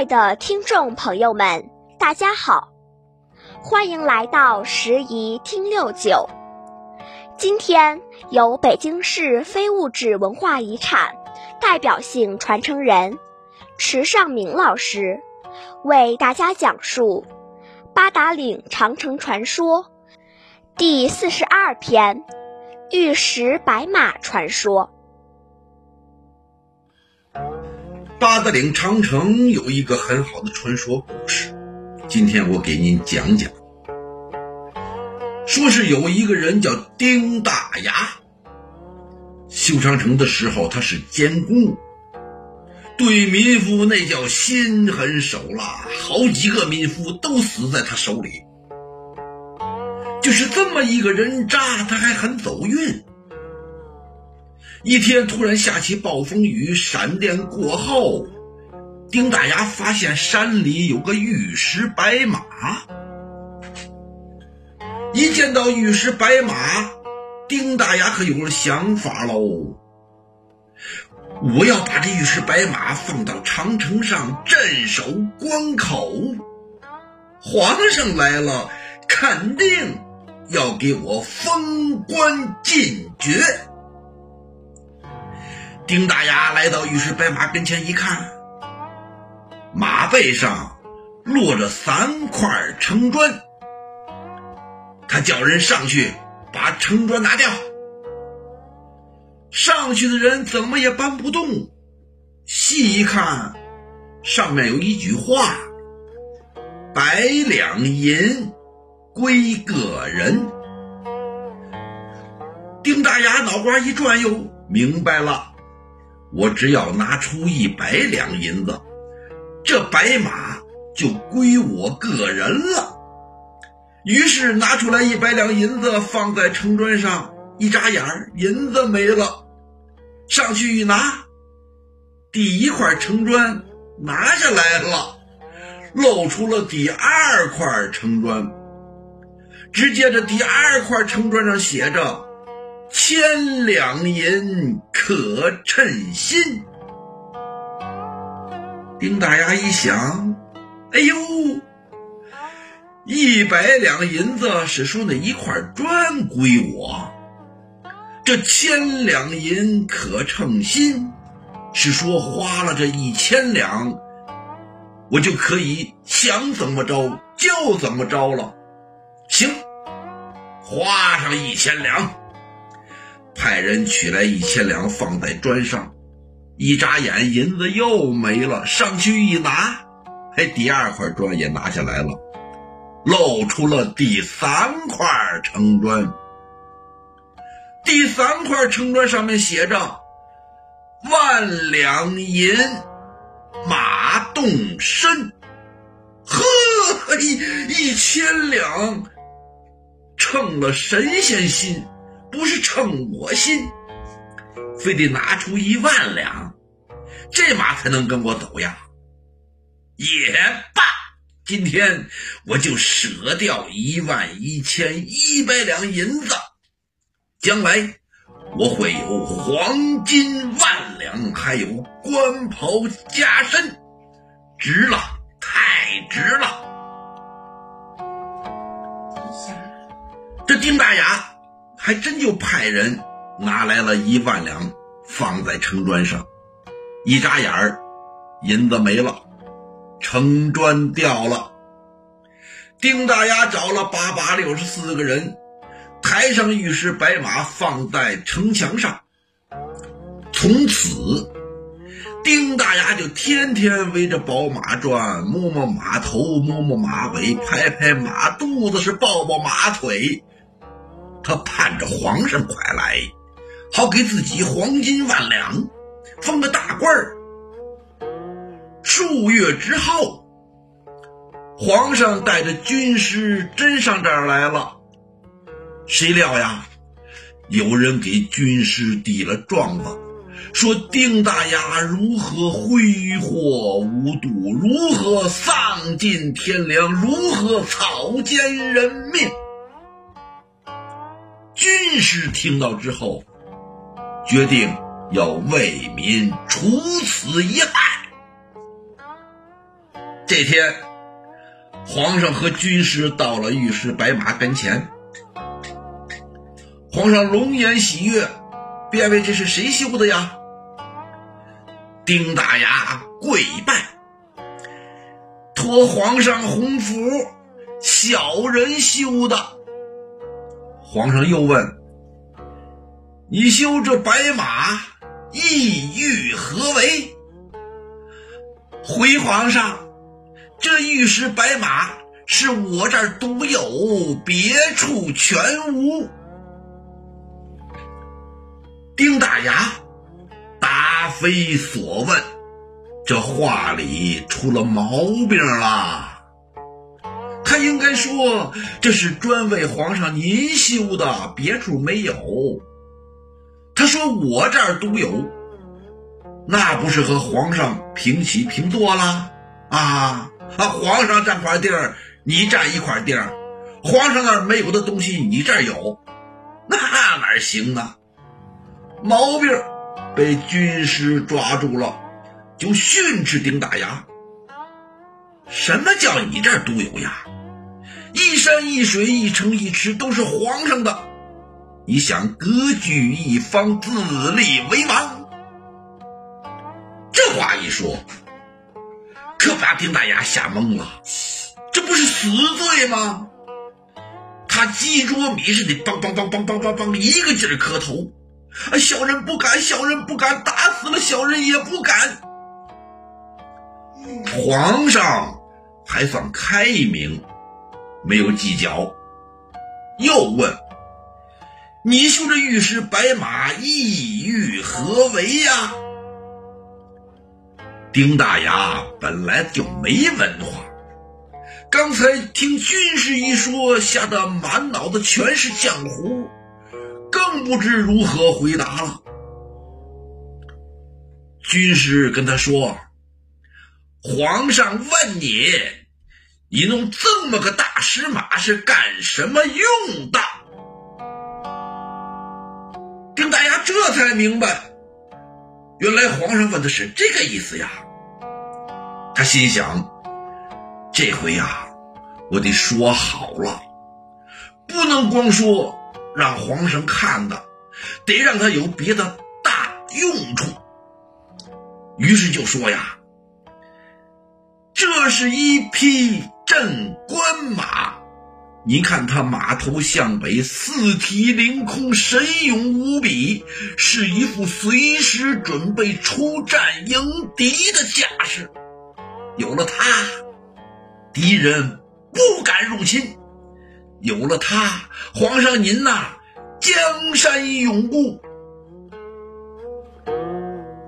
爱的听众朋友们，大家好，欢迎来到时宜听六九。今天由北京市非物质文化遗产代表性传承人池尚明老师为大家讲述《八达岭长城传说》第四十二篇《玉石白马传说》。八达岭长城有一个很好的传说故事，今天我给您讲讲。说是有一个人叫丁大牙，修长城的时候他是监工，对民夫那叫心狠手辣，好几个民夫都死在他手里。就是这么一个人渣，他还很走运。一天突然下起暴风雨，闪电过后，丁大牙发现山里有个玉石白马。一见到玉石白马，丁大牙可有了想法喽！我要把这玉石白马放到长城上镇守关口，皇上来了，肯定要给我封官进爵。丁大牙来到玉石白马跟前一看，马背上落着三块城砖。他叫人上去把城砖拿掉，上去的人怎么也搬不动。细一看，上面有一句话：“百两银归个人。”丁大牙脑瓜一转，悠，明白了，我只要拿出一百两银子，这白马就归我个人了。于是拿出来一百两银子，放在城砖上，一眨眼儿，银子没了。上去一拿，第一块城砖拿下来了，露出了第二块城砖。只见这第二块城砖上写着“千两银可称心”。丁大牙一想，哎呦！一百两银子是说那一块砖归我，这千两银可称心，是说花了这一千两，我就可以想怎么着就怎么着了。行，花上一千两，派人取来一千两放在砖上，一眨眼银子又没了。上去一拿，哎，第二块砖也拿下来了。露出了第三块城砖，第三块城砖上面写着“万两银马动身”，呵，一一千两称了神仙心，不是称我心，非得拿出一万两，这马才能跟我走呀，也罢。今天我就舍掉一万一千一百两银子，将来我会有黄金万两，还有官袍加身，值了，太值了。这丁大牙还真就派人拿来了一万两，放在城砖上，一眨眼儿，银子没了。城砖掉了，丁大牙找了八八六十四个人，抬上玉石白马放在城墙上。从此，丁大牙就天天围着宝马转，摸摸马头，摸摸马尾，拍拍马肚子，是抱抱马腿。他盼着皇上快来，好给自己黄金万两，封个大官儿。数月之后，皇上带着军师真上这儿来了。谁料呀，有人给军师递了状子，说丁大牙如何挥霍无度，如何丧尽天良，如何草菅人命。军师听到之后，决定要为民除此一害。这天，皇上和军师到了御史白马跟前，皇上龙颜喜悦，便问这是谁修的呀？丁大牙跪拜，托皇上洪福，小人修的。皇上又问：“你修这白马，意欲何为？”回皇上。这玉石白马是我这儿独有，别处全无。丁大牙答非所问，这话里出了毛病了。应该说这是专为皇上您修的，别处没有。他说我这儿独有，那不是和皇上平起平坐了啊？啊，皇上占块地儿，你占一块地儿，皇上那儿没有的东西，你这儿有，那哪行啊？毛病被军师抓住了，就训斥丁大牙：“什么叫你这儿独有呀？一山一水一城一池都是皇上的，你想割据一方，自立为王？”这话一说。可把丁大牙吓懵了，这不是死罪吗？他鸡啄米似的，梆梆梆梆梆梆梆，一个劲儿磕头。小人不敢，小人不敢，打死了小人也不敢。皇上还算开明，没有计较，又问：“你修这玉石白马，意欲何为呀？”丁大牙本来就没文化，刚才听军师一说，吓得满脑子全是浆糊，更不知如何回答了。军师跟他说：“皇上问你，你弄这么个大石马是干什么用的？”丁大牙这才明白。原来皇上问的是这个意思呀，他心想：这回呀，我得说好了，不能光说让皇上看的，得让他有别的大用处。于是就说呀：“这是一匹镇关马。”你看他马头向北，四蹄凌空，神勇无比，是一副随时准备出战迎敌的架势。有了他，敌人不敢入侵；有了他，皇上您呐，江山永固。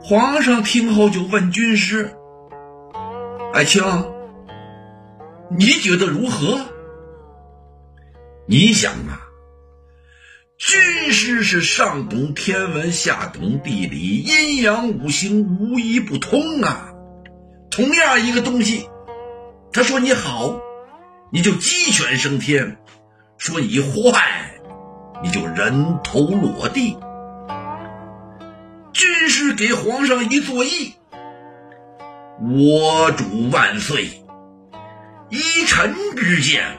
皇上听后就问军师：“爱卿，你觉得如何？”你想啊，军师是上懂天文，下懂地理，阴阳五行无一不通啊。同样一个东西，他说你好，你就鸡犬升天；说你坏，你就人头落地。军师给皇上一作揖：“我主万岁，依臣之见。”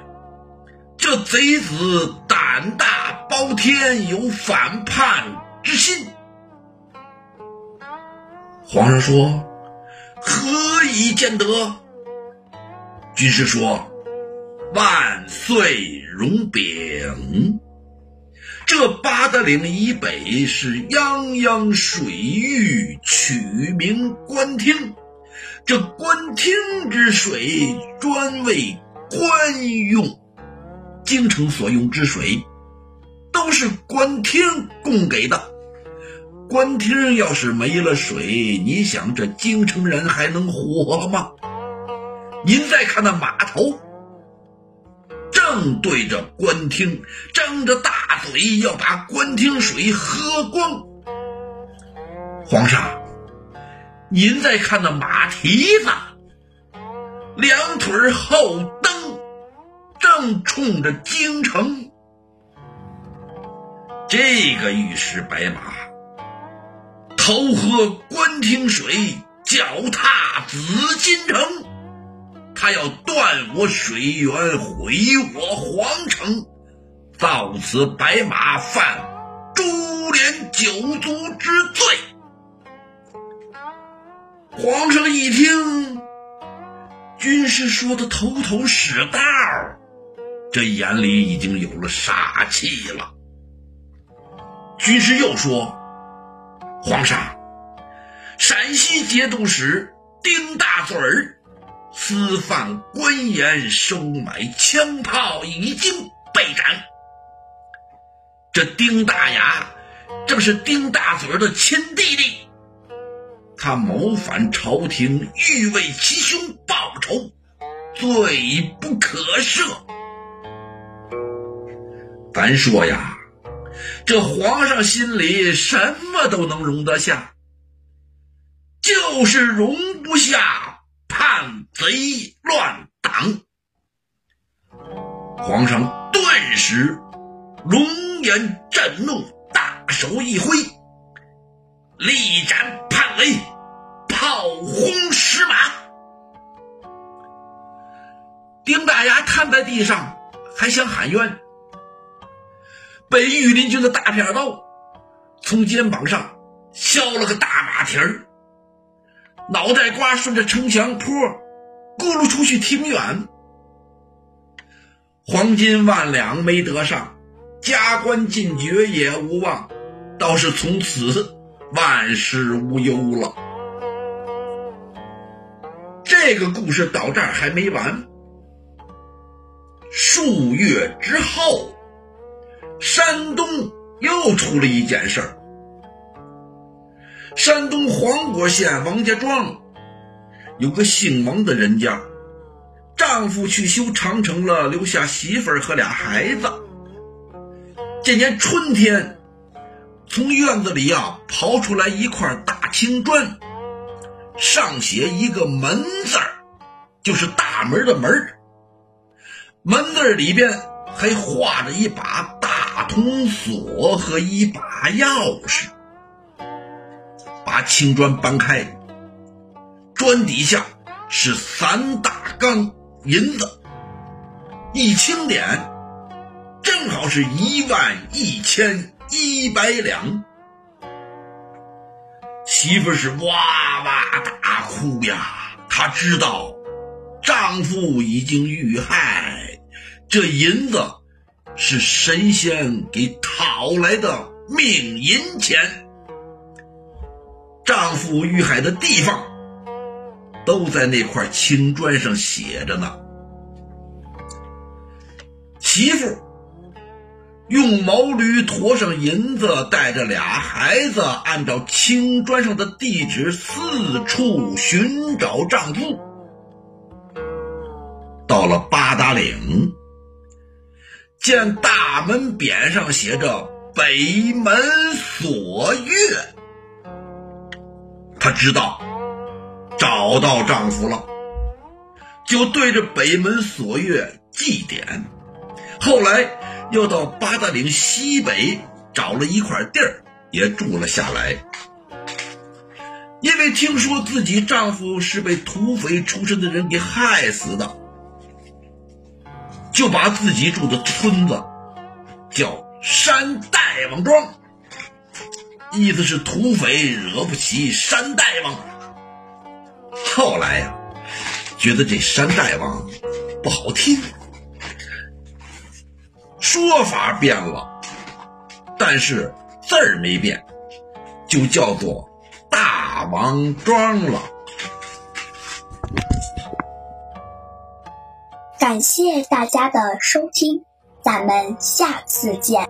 这贼子胆大包天，有反叛之心。皇上说：“何以见得？”军师说：“万岁容禀，这八达岭以北是泱泱水域，取名官厅。这官厅之水，专为官用。”京城所用之水，都是官厅供给的。官厅要是没了水，你想这京城人还能活吗？您再看那码头，正对着官厅，张着大嘴要把官厅水喝光。皇上，您再看那马蹄子，两腿后蹬。正冲着京城，这个玉石白马，头喝官厅水，脚踏紫禁城，他要断我水源，毁我皇城，造此白马，犯株连九族之罪。皇上一听，军师说的头头是道，这眼里已经有了杀气了。军师又说：“皇上，陕西节度使丁大嘴儿私贩官盐、收买枪炮，已经被斩。这丁大牙正是丁大嘴儿的亲弟弟，他谋反朝廷，欲为其兄报仇，罪不可赦。咱说呀。”这皇上心里什么都能容得下，就是容不下叛贼乱党。皇上顿时龙颜震怒，大手一挥，力斩叛贼，炮轰石马。丁大牙瘫在地上，还想喊冤。被御林军的大片刀从肩膀上削了个大马蹄儿，脑袋瓜顺着城墙坡咕噜出去挺远。黄金万两没得上，加官进爵也无望，倒是从此万事无忧了。这个故事到这儿还没完，数月之后。山东又出了一件事儿。山东黄果县王家庄有个姓王的人家，丈夫去修长城了，留下媳妇儿和俩孩子。这年春天，从院子里啊刨出来一块大青砖，上写一个“门”字儿，就是大门的“门”。门字儿里边还画着一把。大铜锁和一把钥匙，把青砖搬开，砖底下是三大缸银子，一清点，正好是一万一千一百两。媳妇是哇哇大哭呀，她知道丈夫已经遇害，这银子。是神仙给讨来的命银钱，丈夫遇害的地方都在那块青砖上写着呢。媳妇用毛驴驮上银子，带着俩孩子，按照青砖上的地址四处寻找丈夫，到了八达岭。见大门匾上写着“北门锁月”，她知道找到丈夫了，就对着北门锁月祭奠。后来又到八达岭西北找了一块地儿，也住了下来。因为听说自己丈夫是被土匪出身的人给害死的。就把自己住的村子叫山大王庄，意思是土匪惹不起山大王。后来呀，觉得这山大王不好听，说法变了，但是字儿没变，就叫做大王庄了。感谢大家的收听，咱们下次见。